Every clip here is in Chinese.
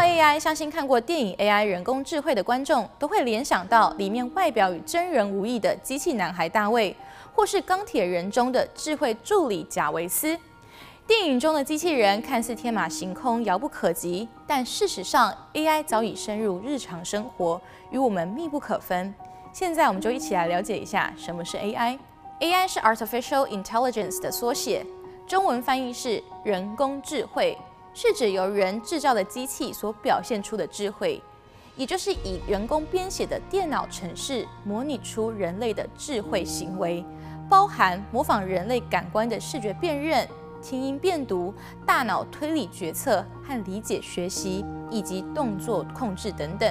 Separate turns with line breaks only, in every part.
AI，相信看过电影《AI 人工智慧》的观众都会联想到里面外表与真人无异的机器男孩大卫，或是钢铁人中的智慧助理贾维斯。电影中的机器人看似天马行空、遥不可及，但事实上，AI 早已深入日常生活，与我们密不可分。现在，我们就一起来了解一下什么是 AI。AI 是 Artificial Intelligence 的缩写，中文翻译是人工智慧，是指由人制造的机器所表现出的智慧，也就是以人工编写的电脑程式模拟出人类的智慧行为，包含模仿人类感官的视觉辨认。听音辨读、大脑推理决策和理解学习，以及动作控制等等。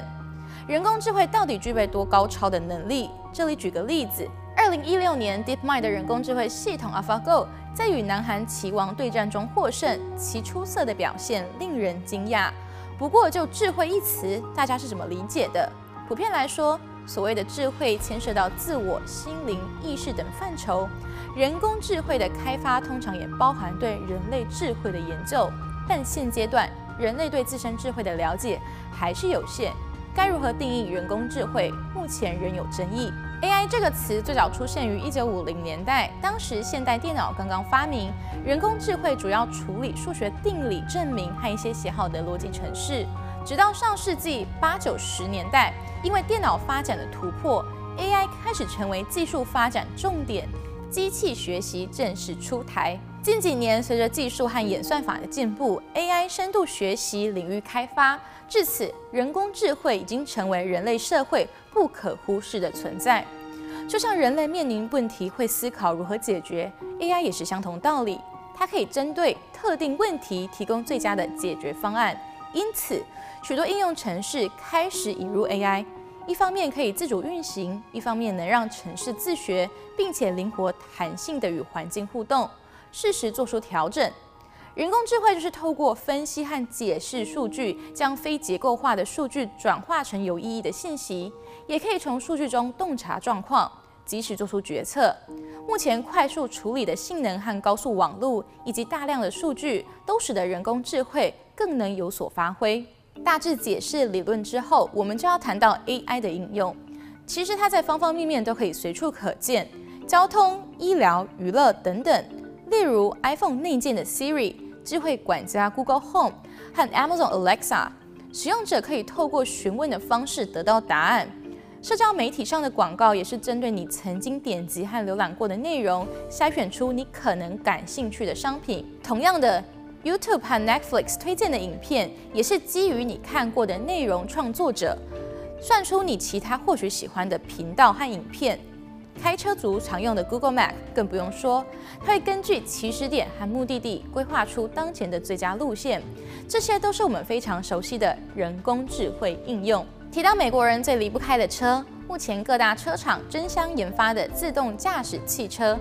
人工智慧到底具备多高超的能力？这里举个例子：二零一六年，DeepMind 的人工智慧系统 AlphaGo 在与南韩棋王对战中获胜，其出色的表现令人惊讶。不过，就智慧一词，大家是怎么理解的？普遍来说，所谓的智慧牵涉到自我、心灵、意识等范畴。人工智慧的开发通常也包含对人类智慧的研究，但现阶段人类对自身智慧的了解还是有限。该如何定义人工智慧，目前仍有争议。AI 这个词最早出现于一九五零年代，当时现代电脑刚刚发明，人工智慧主要处理数学定理证明和一些写好的逻辑程式。直到上世纪八九十年代，因为电脑发展的突破，AI 开始成为技术发展重点。机器学习正式出台。近几年，随着技术和演算法的进步，AI 深度学习领域开发，至此，人工智慧已经成为人类社会不可忽视的存在。就像人类面临问题会思考如何解决，AI 也是相同道理。它可以针对特定问题提供最佳的解决方案。因此，许多应用程式开始引入 AI。一方面可以自主运行，一方面能让程式自学，并且灵活弹性地与环境互动，适时做出调整。人工智慧就是透过分析和解释数据，将非结构化的数据转化成有意义的信息，也可以从数据中洞察状况，及时做出决策。目前快速处理的性能和高速网络，以及大量的数据，都使得人工智慧更能有所发挥。大致解释理论之后，我们就要谈到 AI 的应用。其实它在方方面面都可以随处可见，交通、医疗、娱乐等等。例如 iPhone 内建的 Siri、智慧管家 Google Home 和 Amazon Alexa，使用者可以透过询问的方式得到答案。社交媒体上的广告也是针对你曾经点击和浏览过的内容，筛选出你可能感兴趣的商品。同样的。YouTube 和 Netflix 推荐的影片也是基于你看过的内容，创作者算出你其他或许喜欢的频道和影片。开车族常用的 Google Map 更不用说，它会根据起始点和目的地规划出当前的最佳路线。这些都是我们非常熟悉的人工智慧应用。提到美国人最离不开的车，目前各大车厂争相研发的自动驾驶汽车。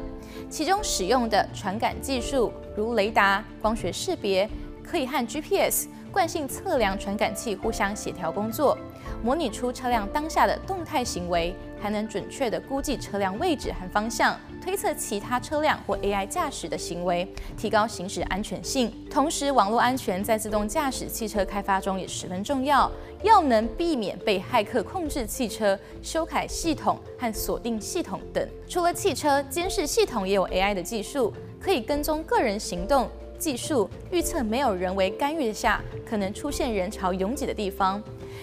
其中使用的传感技术，如雷达、光学识别，可以和 GPS 惯性测量传感器互相协调工作，模拟出车辆当下的动态行为，还能准确地估计车辆位置和方向，推测其他车辆或 AI 驾驶的行为，提高行驶安全性。同时，网络安全在自动驾驶汽车开发中也十分重要。要能避免被骇客控制汽车、修改系统和锁定系统等。除了汽车，监视系统也有 AI 的技术，可以跟踪个人行动，技术预测没有人为干预下可能出现人潮拥挤的地方。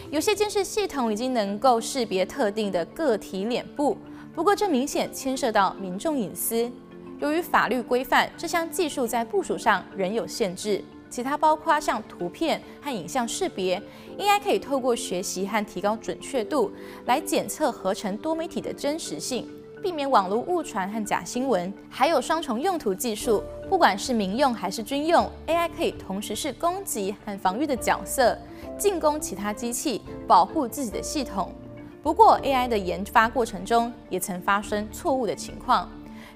有些监视系统已经能够识别特定的个体脸部，不过这明显牵涉到民众隐私。由于法律规范，这项技术在部署上仍有限制。其他包括像图片和影像识别，AI 可以透过学习和提高准确度来检测合成多媒体的真实性，避免网络误传和假新闻。还有双重用途技术，不管是民用还是军用，AI 可以同时是攻击和防御的角色，进攻其他机器，保护自己的系统。不过，AI 的研发过程中也曾发生错误的情况。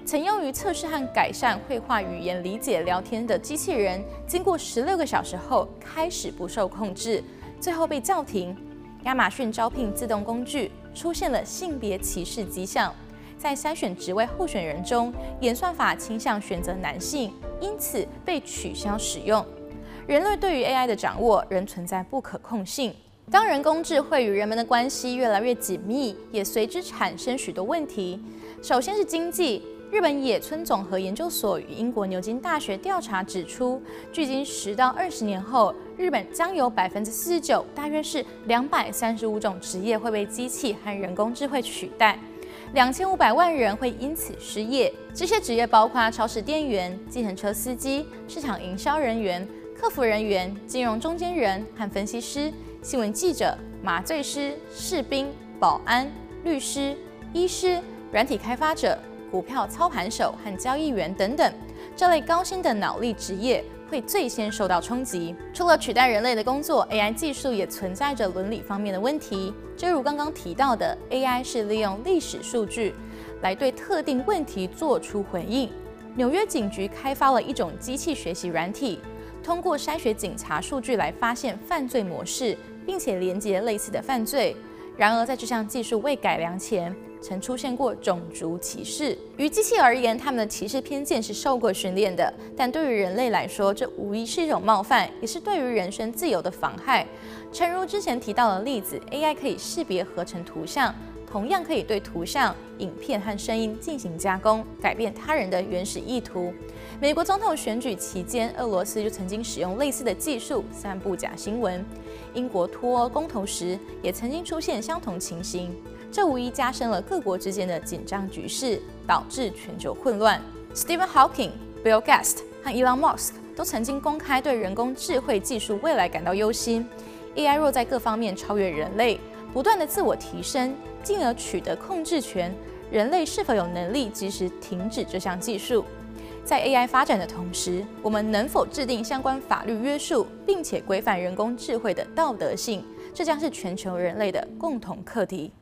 曾用于测试和改善绘画语言理解聊天的机器人，经过十六个小时后开始不受控制，最后被叫停。亚马逊招聘自动工具出现了性别歧视迹象，在筛选职位候选人中，演算法倾向选择男性，因此被取消使用。人类对于 AI 的掌握仍存在不可控性。当人工智慧与人们的关系越来越紧密，也随之产生许多问题。首先是经济。日本野村综合研究所与英国牛津大学调查指出，距今十到二十年后，日本将有百分之四十九，大约是两百三十五种职业会被机器和人工智慧取代，两千五百万人会因此失业。这些职业包括超市店员、计程车司机、市场营销人员、客服人员、金融中间人和分析师、新闻记者、麻醉师、士兵、保安、律师、医师、软体开发者。股票操盘手和交易员等等，这类高薪的脑力职业会最先受到冲击。除了取代人类的工作，AI 技术也存在着伦理方面的问题。正如刚刚提到的，AI 是利用历史数据来对特定问题做出回应。纽约警局开发了一种机器学习软体，通过筛选警察数据来发现犯罪模式，并且连接类似的犯罪。然而，在这项技术未改良前，曾出现过种族歧视。于机器而言，他们的歧视偏见是受过训练的；但对于人类来说，这无疑是一种冒犯，也是对于人身自由的妨害。诚如之前提到的例子，AI 可以识别合成图像，同样可以对图像、影片和声音进行加工，改变他人的原始意图。美国总统选举期间，俄罗斯就曾经使用类似的技术散布假新闻；英国脱欧公投时，也曾经出现相同情形。这无疑加深了各国之间的紧张局势，导致全球混乱。Stephen Hawking、Bill Gates 和 Elon Musk 都曾经公开对人工智慧技术未来感到忧心。AI 若在各方面超越人类，不断的自我提升，进而取得控制权，人类是否有能力及时停止这项技术？在 AI 发展的同时，我们能否制定相关法律约束，并且规范人工智慧的道德性？这将是全球人类的共同课题。